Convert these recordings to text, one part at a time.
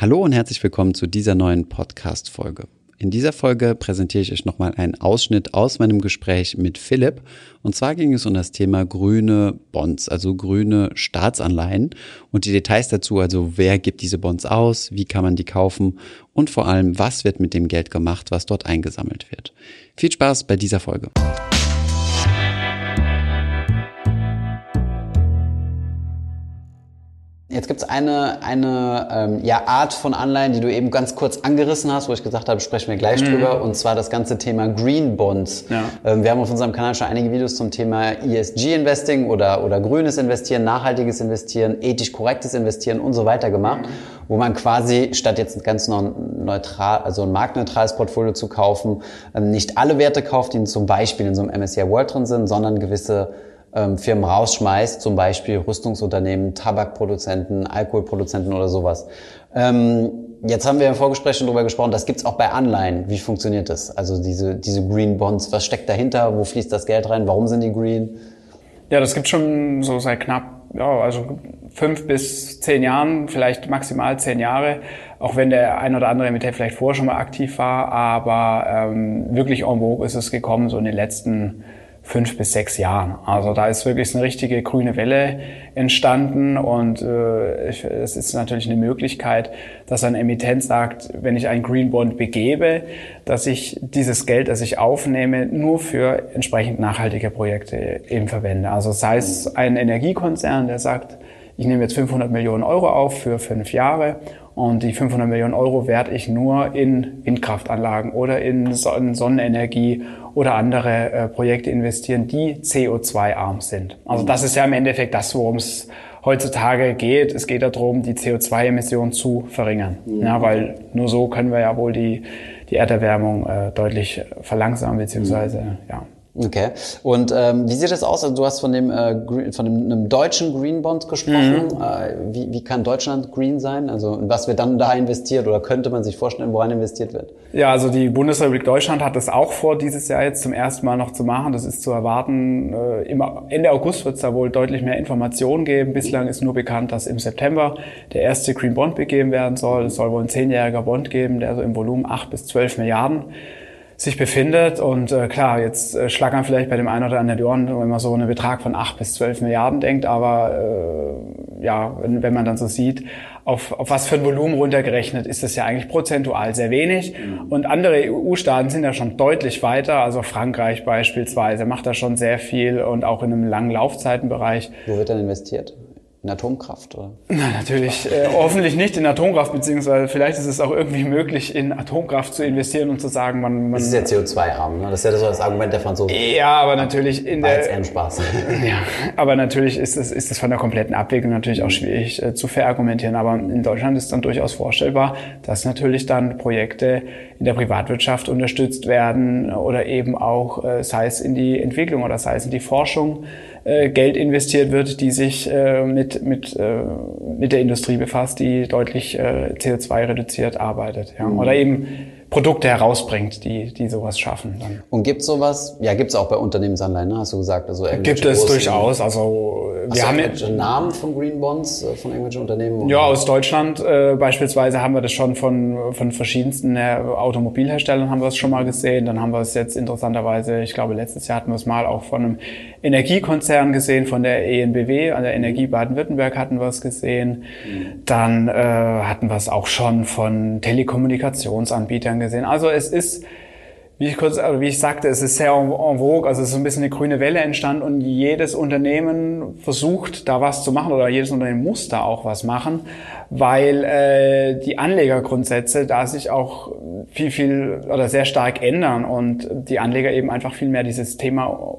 Hallo und herzlich willkommen zu dieser neuen Podcast-Folge. In dieser Folge präsentiere ich euch nochmal einen Ausschnitt aus meinem Gespräch mit Philipp. Und zwar ging es um das Thema grüne Bonds, also grüne Staatsanleihen und die Details dazu, also wer gibt diese Bonds aus, wie kann man die kaufen und vor allem, was wird mit dem Geld gemacht, was dort eingesammelt wird. Viel Spaß bei dieser Folge. Jetzt gibt es eine, eine ähm, ja, Art von Anleihen, die du eben ganz kurz angerissen hast, wo ich gesagt habe, sprechen wir gleich mhm. drüber, und zwar das ganze Thema Green Bonds. Ja. Ähm, wir haben auf unserem Kanal schon einige Videos zum Thema ESG-Investing oder, oder grünes Investieren, nachhaltiges Investieren, ethisch korrektes Investieren und so weiter gemacht, mhm. wo man quasi statt jetzt ein ganz neutral, also ein marktneutrales Portfolio zu kaufen, ähm, nicht alle Werte kauft, die zum Beispiel in so einem MSCI World drin sind, sondern gewisse ähm, Firmen rausschmeißt, zum Beispiel Rüstungsunternehmen, Tabakproduzenten, Alkoholproduzenten oder sowas. Ähm, jetzt haben wir im Vorgespräch schon darüber gesprochen, das gibt's auch bei Anleihen. Wie funktioniert das? Also diese, diese Green Bonds, was steckt dahinter? Wo fließt das Geld rein? Warum sind die green? Ja, das gibt schon so seit knapp, ja, also fünf bis zehn Jahren, vielleicht maximal zehn Jahre, auch wenn der ein oder andere Emittent vielleicht vorher schon mal aktiv war, aber ähm, wirklich en vogue ist es gekommen, so in den letzten fünf bis sechs Jahren. Also da ist wirklich eine richtige grüne Welle entstanden und äh, es ist natürlich eine Möglichkeit, dass ein Emittent sagt, wenn ich einen Green Bond begebe, dass ich dieses Geld, das ich aufnehme, nur für entsprechend nachhaltige Projekte eben verwende. Also sei es ein Energiekonzern, der sagt, ich nehme jetzt 500 Millionen Euro auf für fünf Jahre und die 500 Millionen Euro werde ich nur in Windkraftanlagen oder in Sonnenenergie oder andere äh, Projekte investieren, die CO2-arm sind. Also das ist ja im Endeffekt das, worum es heutzutage geht. Es geht darum, die CO2-Emissionen zu verringern. Mhm. Ja, weil nur so können wir ja wohl die, die Erderwärmung äh, deutlich verlangsamen, beziehungsweise, mhm. ja. Okay. Und ähm, wie sieht das aus? Also du hast von dem äh, von dem, einem deutschen Green Bond gesprochen. Mhm. Äh, wie, wie kann Deutschland green sein? Also was wird dann da investiert oder könnte man sich vorstellen, woran investiert wird? Ja, also die Bundesrepublik Deutschland hat das auch vor, dieses Jahr jetzt zum ersten Mal noch zu machen. Das ist zu erwarten. Äh, im Ende August wird es da wohl deutlich mehr Informationen geben. Bislang ist nur bekannt, dass im September der erste Green Bond begeben werden soll. Es soll wohl ein zehnjähriger Bond geben, der so im Volumen acht bis zwölf Milliarden sich befindet. Und äh, klar, jetzt äh, schlagern vielleicht bei dem einen oder anderen die Ohren, wenn man so einen Betrag von acht bis zwölf Milliarden denkt. Aber äh, ja, wenn, wenn man dann so sieht, auf, auf was für ein Volumen runtergerechnet, ist das ja eigentlich prozentual sehr wenig. Mhm. Und andere EU-Staaten sind ja schon deutlich weiter. Also Frankreich beispielsweise macht da schon sehr viel und auch in einem langen Laufzeitenbereich. Wo wird dann investiert? In Atomkraft, oder? Na, natürlich, äh, hoffentlich nicht in Atomkraft, beziehungsweise vielleicht ist es auch irgendwie möglich, in Atomkraft zu investieren und zu sagen, man... man das ist ja CO2-arm, ne? Das ist ja das, das Argument der Franzosen. Ja, aber natürlich in War der... Jetzt Spaß. ja, aber natürlich ist es, ist es von der kompletten Abwägung natürlich auch schwierig äh, zu verargumentieren. Aber in Deutschland ist dann durchaus vorstellbar, dass natürlich dann Projekte in der Privatwirtschaft unterstützt werden oder eben auch, äh, sei es in die Entwicklung oder sei es in die Forschung, äh, Geld investiert wird, die sich äh, mit, mit, äh, mit der Industrie befasst, die deutlich äh, CO2 reduziert arbeitet. Ja. Mhm. Oder eben Produkte herausbringt, die, die sowas schaffen. Dann. Und gibt sowas, ja, gibt es auch bei Unternehmensanleihen, ne, hast du gesagt? Also gibt es durchaus. Also wir haben irgendwelche Namen von Green Bonds äh, von irgendwelchen Unternehmen? Ja, aus Deutschland äh, beispielsweise haben wir das schon von, von verschiedensten äh, Automobilherstellern haben wir es schon mal gesehen. Dann haben wir es jetzt interessanterweise, ich glaube letztes Jahr hatten wir es mal auch von einem Energiekonzern gesehen, von der ENBW, an der Energie Baden-Württemberg hatten wir es gesehen. Mhm. Dann äh, hatten wir es auch schon von Telekommunikationsanbietern Jahren gesehen. Also es ist, wie ich kurz, also wie ich sagte, es ist sehr en vogue, also es ist so ein bisschen eine grüne Welle entstanden und jedes Unternehmen versucht da was zu machen oder jedes Unternehmen muss da auch was machen, weil äh, die Anlegergrundsätze da sich auch viel, viel oder sehr stark ändern und die Anleger eben einfach viel mehr dieses Thema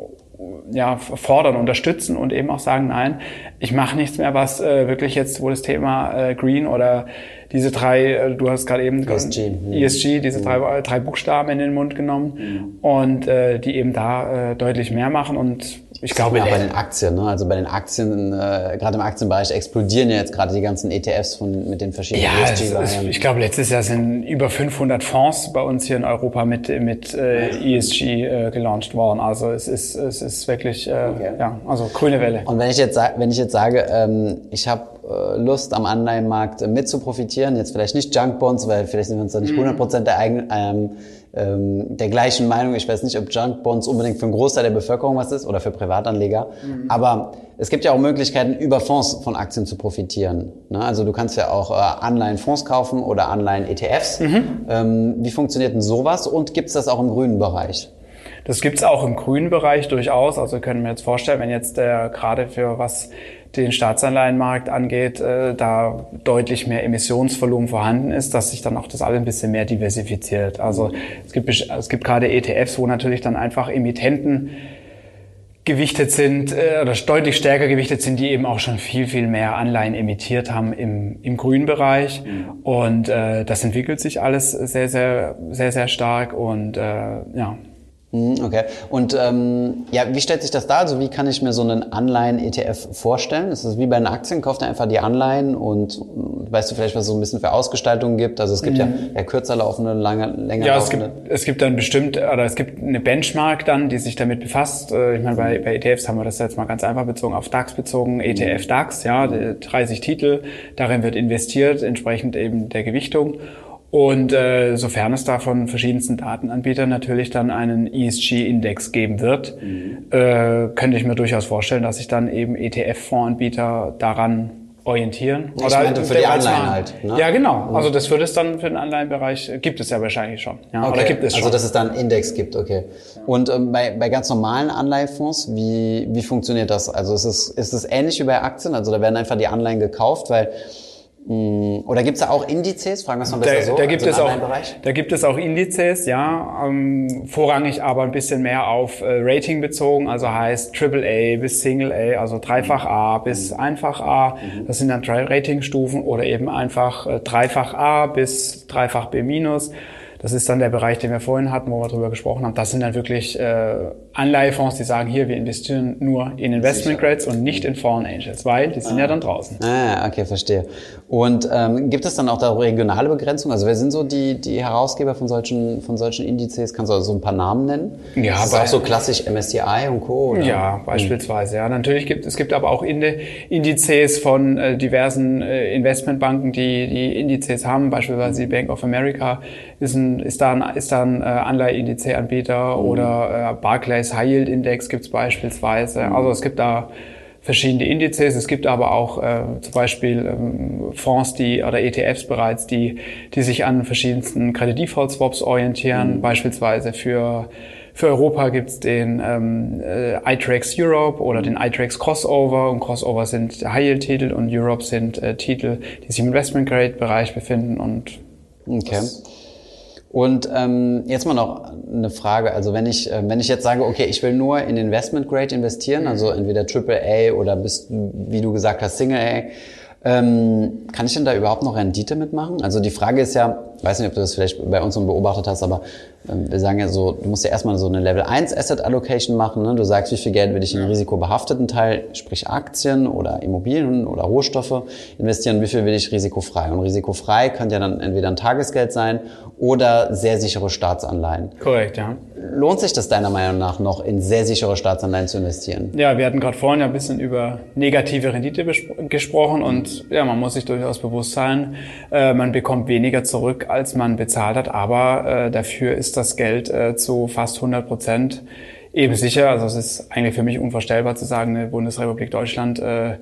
ja, fordern, unterstützen und eben auch sagen, nein, ich mache nichts mehr, was äh, wirklich jetzt, wo das Thema äh, Green oder diese drei, äh, du hast gerade eben ESG, ESG diese drei, drei Buchstaben in den Mund genommen mhm. und äh, die eben da äh, deutlich mehr machen und ich glaube ja bei den Aktien, ne? also bei den Aktien, äh, gerade im Aktienbereich explodieren ja jetzt gerade die ganzen ETFs von mit den verschiedenen ja, ESG. ich glaube letztes Jahr sind über 500 Fonds bei uns hier in Europa mit mit äh, ESG äh, gelauncht worden. Also es ist es ist wirklich äh, okay. ja also grüne Welle. Und wenn ich jetzt wenn ich jetzt sage, ähm, ich habe äh, Lust am Anleihenmarkt mit zu profitieren. Jetzt vielleicht nicht Junk Bonds, weil vielleicht sind wir uns da nicht 100% der, eigen, ähm, ähm, der gleichen Meinung. Ich weiß nicht, ob Junk Bonds unbedingt für einen Großteil der Bevölkerung was ist oder für Privatanleger. Mhm. Aber es gibt ja auch Möglichkeiten, über Fonds von Aktien zu profitieren. Ne? Also du kannst ja auch äh, Anleihen-Fonds kaufen oder Anleihen-ETFs. Mhm. Ähm, wie funktioniert denn sowas und gibt es das auch im grünen Bereich? Das gibt's auch im grünen Bereich durchaus. Also können wir jetzt vorstellen, wenn jetzt der gerade für was den Staatsanleihenmarkt angeht, äh, da deutlich mehr Emissionsvolumen vorhanden ist, dass sich dann auch das alles ein bisschen mehr diversifiziert. Also es gibt, es gibt gerade ETFs, wo natürlich dann einfach Emittenten gewichtet sind äh, oder deutlich stärker gewichtet sind, die eben auch schon viel, viel mehr Anleihen emittiert haben im, im grünen Bereich. Mhm. Und äh, das entwickelt sich alles sehr, sehr, sehr, sehr stark. Und äh, ja, okay. Und ähm, ja, wie stellt sich das da? Also wie kann ich mir so einen Anleihen-ETF vorstellen? Ist das wie bei den Aktien? Kauft er einfach die Anleihen und äh, weißt du vielleicht, was es so ein bisschen für Ausgestaltungen gibt? Also es gibt mhm. ja, ja kürzer laufende, lange, länger ja, laufende. Ja, es gibt, es gibt dann bestimmt, oder es gibt eine Benchmark dann, die sich damit befasst. Äh, ich meine, bei, bei ETFs haben wir das jetzt mal ganz einfach bezogen, auf DAX bezogen, ETF DAX, ja, 30 Titel. Darin wird investiert, entsprechend eben der Gewichtung. Und äh, sofern es da von verschiedensten Datenanbietern natürlich dann einen ESG-Index geben wird, mhm. äh, könnte ich mir durchaus vorstellen, dass sich dann eben ETF-Fondsanbieter daran orientieren. Ich oder meinte für die Anleihen halt. Ne? Ja, genau. Mhm. Also das wird es dann für den Anleihenbereich, gibt es ja wahrscheinlich schon. Ja, okay. Oder gibt es also, schon. Also dass es dann einen Index gibt, okay. Und ähm, bei, bei ganz normalen Anleihenfonds, wie, wie funktioniert das? Also ist es, ist es ähnlich wie bei Aktien? Also da werden einfach die Anleihen gekauft, weil oder gibt es da auch Indizes? Fragen wir es mal besser da, so. Da gibt, also es auch, da gibt es auch Indizes, ja. Ähm, vorrangig aber ein bisschen mehr auf äh, Rating bezogen, also heißt AAA bis Single A, also dreifach A bis einfach A. Mhm. Das sind dann drei Ratingstufen oder eben einfach äh, dreifach A bis dreifach B minus. Das ist dann der Bereich, den wir vorhin hatten, wo wir darüber gesprochen haben. Das sind dann wirklich äh, Anleihefonds, die sagen, hier, wir investieren nur in Investment Grades und nicht in Foreign Angels, weil die sind ah. ja dann draußen. Ah, okay, verstehe. Und ähm, gibt es dann auch da regionale Begrenzungen? Also wer sind so die, die Herausgeber von solchen, von solchen Indizes? Kannst du also so ein paar Namen nennen? Ja, ist das auch so klassisch MSCI und Co. Oder? Ja, beispielsweise. Ja, natürlich gibt es gibt aber auch Indizes von äh, diversen äh, Investmentbanken, die die Indizes haben. Beispielsweise die Bank of America ist ein ist da ein, ist da ein äh, Anleiheindice-Anbieter mhm. oder äh, Barclays High Yield Index gibt es beispielsweise. Mhm. Also es gibt da verschiedene Indizes. Es gibt aber auch äh, zum Beispiel ähm, Fonds, die oder ETFs bereits, die, die sich an verschiedensten Credit-Default-Swaps orientieren. Mhm. Beispielsweise für für Europa gibt's den ähm, äh, iTrax Europe oder den iTrax Crossover. Und Crossover sind High-Yield-Titel und Europe sind äh, Titel, die sich im Investment-Grade-Bereich befinden. Und okay. Und ähm, jetzt mal noch eine Frage. Also wenn ich, äh, wenn ich jetzt sage, okay, ich will nur in Investment Grade investieren, also entweder Triple A oder bis, wie du gesagt hast, Single A, ähm, kann ich denn da überhaupt noch Rendite mitmachen? Also die Frage ist ja, weiß nicht, ob du das vielleicht bei uns beobachtet hast, aber ähm, wir sagen ja so, du musst ja erstmal so eine Level 1 Asset Allocation machen. Ne? Du sagst, wie viel Geld will ich in den risikobehafteten Teil, sprich Aktien oder Immobilien oder Rohstoffe investieren, wie viel will ich risikofrei. Und risikofrei könnte ja dann entweder ein Tagesgeld sein oder sehr sichere Staatsanleihen. Korrekt, ja. Lohnt sich das deiner Meinung nach noch, in sehr sichere Staatsanleihen zu investieren? Ja, wir hatten gerade vorhin ja ein bisschen über negative Rendite gesprochen und ja, man muss sich durchaus bewusst sein, äh, man bekommt weniger zurück, als man bezahlt hat, aber äh, dafür ist das Geld äh, zu fast 100 Prozent eben sicher. Also es ist eigentlich für mich unvorstellbar zu sagen, eine Bundesrepublik Deutschland äh,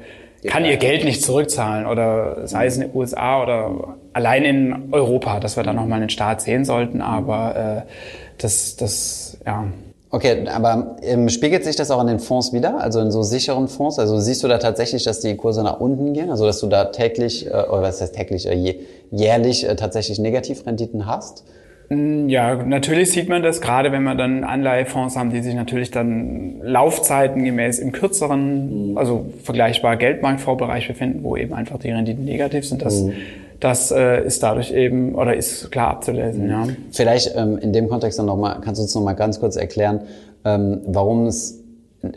kann ihr Geld nicht zurückzahlen oder sei es in den USA oder allein in Europa, dass wir da nochmal einen Staat sehen sollten, aber äh, das, das, ja. Okay, aber ähm, spiegelt sich das auch in den Fonds wieder, also in so sicheren Fonds? Also siehst du da tatsächlich, dass die Kurse nach unten gehen, also dass du da täglich, äh, oder was heißt täglich, äh, jährlich äh, tatsächlich Negativrenditen hast? Mm, ja, natürlich sieht man das, gerade wenn wir dann Anleihefonds haben, die sich natürlich dann Laufzeiten gemäß im kürzeren, mhm. also vergleichbar Geldmarktfondsbereich befinden, wo eben einfach die Renditen negativ sind. Das, mhm. Das äh, ist dadurch eben, oder ist klar abzulesen, ja. Vielleicht ähm, in dem Kontext dann nochmal, kannst du uns nochmal ganz kurz erklären, ähm, warum es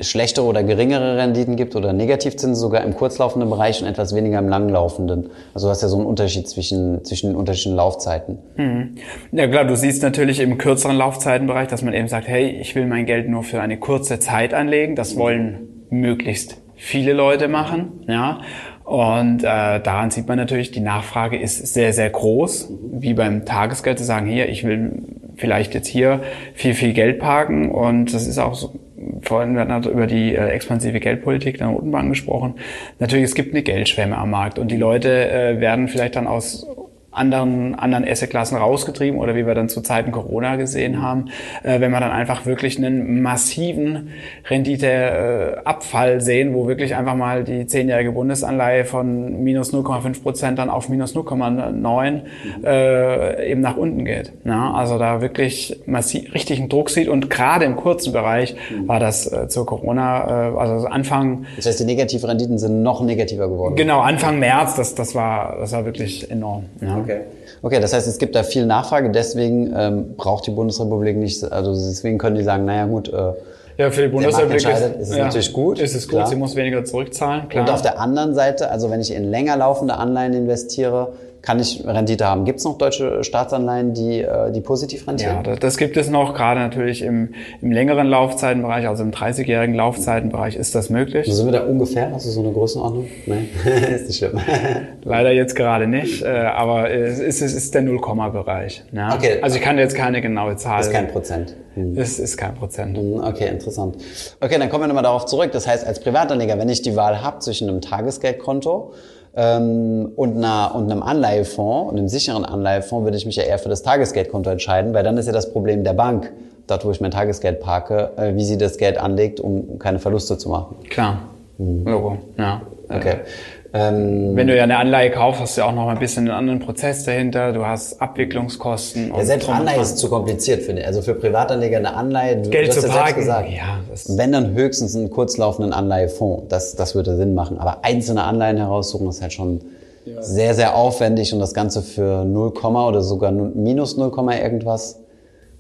schlechtere oder geringere Renditen gibt oder Negativzinsen sogar im kurzlaufenden Bereich und etwas weniger im langlaufenden. Also du hast ja so einen Unterschied zwischen, zwischen den unterschiedlichen Laufzeiten. Mhm. Ja klar, du siehst natürlich im kürzeren Laufzeitenbereich, dass man eben sagt, hey, ich will mein Geld nur für eine kurze Zeit anlegen. Das wollen möglichst viele Leute machen, ja. Und äh, daran sieht man natürlich, die Nachfrage ist sehr, sehr groß, wie beim Tagesgeld zu sagen, hier, ich will vielleicht jetzt hier viel, viel Geld parken und das ist auch so, vorhin hat über die äh, expansive Geldpolitik der Notenbank gesprochen. Natürlich, es gibt eine Geldschwemme am Markt und die Leute äh, werden vielleicht dann aus anderen, anderen Assetklassen rausgetrieben oder wie wir dann zu Zeiten Corona gesehen haben, äh, wenn wir dann einfach wirklich einen massiven Renditeabfall äh, sehen, wo wirklich einfach mal die zehnjährige Bundesanleihe von minus 0,5 Prozent dann auf minus 0,9 äh, eben nach unten geht. Ja, also da wirklich massiv richtigen Druck sieht und gerade im kurzen Bereich war das äh, zur Corona, äh, also Anfang. Das heißt, die Negativrenditen sind noch negativer geworden. Genau, Anfang März, das, das war, das war wirklich enorm. Ja. Okay. Okay, das heißt, es gibt da viel Nachfrage, deswegen ähm, braucht die Bundesrepublik nicht, also deswegen können die sagen, naja gut, äh, ja, für die Bundesrepublik ist, ist es ja, natürlich gut. Ist es gut, klar. sie muss weniger zurückzahlen. Klar. Und auf der anderen Seite, also wenn ich in länger laufende Anleihen investiere, kann ich Rendite haben. Gibt es noch deutsche Staatsanleihen, die, äh, die positiv rentieren? Ja, das, gibt es noch, gerade natürlich im, im längeren Laufzeitenbereich, also im 30-jährigen Laufzeitenbereich ist das möglich. Wo sind wir da ungefähr? Hast du so eine Größenordnung? Nein, ist nicht schlimm. Leider jetzt gerade nicht, äh, aber es ist, es ist der Nullkomma-Bereich. Ja? Okay. Also ich kann jetzt keine genaue Zahl. Das ist kein Prozent. Hm. Es ist kein Prozent. Hm, okay, interessant. Okay, dann kommen wir nochmal darauf zurück. Das heißt, als Privatanleger, wenn ich die Wahl habe zwischen einem Tagesgeldkonto ähm, und, einer, und einem Anleihefonds, einem sicheren Anleihefonds, würde ich mich ja eher für das Tagesgeldkonto entscheiden, weil dann ist ja das Problem der Bank, dort wo ich mein Tagesgeld parke, äh, wie sie das Geld anlegt, um keine Verluste zu machen. Klar. Mhm. Logo, ja. Okay. Ähm, Wenn du ja eine Anleihe kaufst, hast du ja auch noch ein bisschen einen anderen Prozess dahinter. Du hast Abwicklungskosten. Ja, selbst Anleihe ist zu kompliziert, finde ich. Also für Privatanleger eine Anleihe, du, Geld du hast zu ja parken. gesagt. Ja, wenn dann höchstens einen kurzlaufenden Anleihefonds. Das, das würde Sinn machen. Aber einzelne Anleihen heraussuchen, ist halt schon ja. sehr, sehr aufwendig und das Ganze für 0, oder sogar minus 0, irgendwas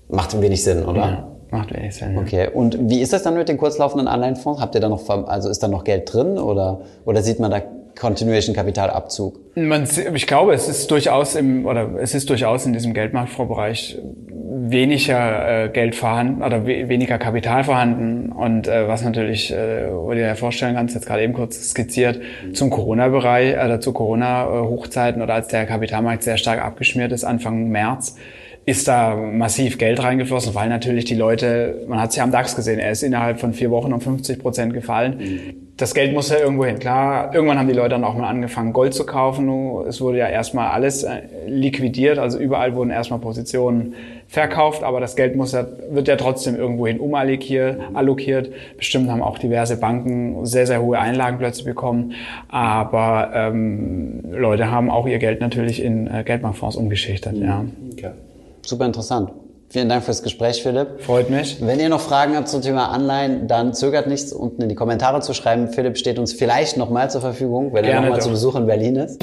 macht wenig Sinn, oder? Ja. Macht wenig Sinn. Okay. Und wie ist das dann mit den kurzlaufenden Anleihenfonds? Habt ihr da noch, also ist da noch Geld drin oder, oder sieht man da Continuation Kapitalabzug? Man, ich glaube, es ist durchaus im, oder es ist durchaus in diesem Geldmarktfondsbereich weniger äh, Geld vorhanden oder we weniger Kapital vorhanden und äh, was natürlich, äh, wo du dir vorstellen kannst, jetzt gerade eben kurz skizziert, zum Corona-Bereich, oder äh, zu Corona-Hochzeiten oder als der Kapitalmarkt sehr stark abgeschmiert ist, Anfang März, ist da massiv Geld reingeflossen, weil natürlich die Leute, man hat es ja am DAX gesehen, er ist innerhalb von vier Wochen um 50 Prozent gefallen. Mhm. Das Geld muss ja irgendwo hin. Klar, irgendwann haben die Leute dann auch mal angefangen, Gold zu kaufen. Es wurde ja erstmal alles äh, liquidiert, also überall wurden erstmal Positionen verkauft, aber das Geld muss ja, wird ja trotzdem irgendwohin umallokiert. Allokiert. Bestimmt haben auch diverse Banken sehr, sehr hohe Einlagen plötzlich bekommen. Aber ähm, Leute haben auch ihr Geld natürlich in äh, Geldbankfonds umgeschichtet. Mhm. Ja. Okay. Super interessant. Vielen Dank fürs Gespräch, Philipp. Freut mich. Wenn ihr noch Fragen habt zum Thema Anleihen, dann zögert nichts, unten in die Kommentare zu schreiben. Philipp steht uns vielleicht nochmal zur Verfügung, wenn Gerne er nochmal zu Besuch in Berlin ist.